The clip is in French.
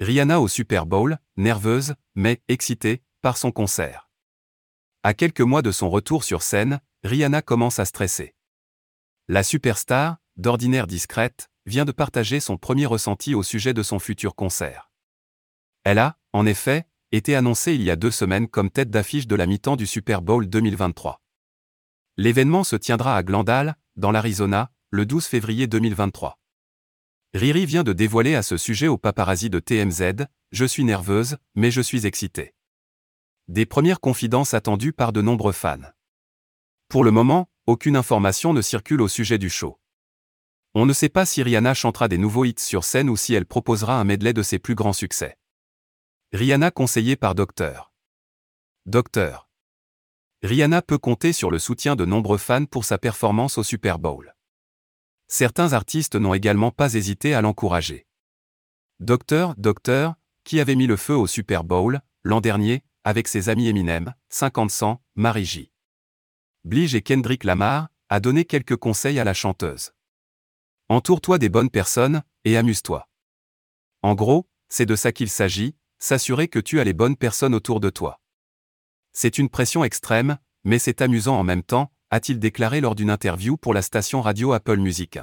Rihanna au Super Bowl, nerveuse, mais excitée, par son concert. À quelques mois de son retour sur scène, Rihanna commence à stresser. La superstar, d'ordinaire discrète, vient de partager son premier ressenti au sujet de son futur concert. Elle a, en effet, été annoncée il y a deux semaines comme tête d'affiche de la mi-temps du Super Bowl 2023. L'événement se tiendra à Glendale, dans l'Arizona, le 12 février 2023. Riri vient de dévoiler à ce sujet au paparazzi de TMZ Je suis nerveuse, mais je suis excitée. Des premières confidences attendues par de nombreux fans. Pour le moment, aucune information ne circule au sujet du show. On ne sait pas si Rihanna chantera des nouveaux hits sur scène ou si elle proposera un medley de ses plus grands succès. Rihanna conseillée par Docteur. Docteur. Rihanna peut compter sur le soutien de nombreux fans pour sa performance au Super Bowl certains artistes n'ont également pas hésité à l'encourager. Docteur, Docteur, qui avait mis le feu au Super Bowl, l'an dernier, avec ses amis Eminem, 50 Cent, Marie J. Blige et Kendrick Lamar, a donné quelques conseils à la chanteuse. Entoure-toi des bonnes personnes, et amuse-toi. En gros, c'est de ça qu'il s'agit, s'assurer que tu as les bonnes personnes autour de toi. C'est une pression extrême, mais c'est amusant en même temps, a-t-il déclaré lors d'une interview pour la station radio Apple Music.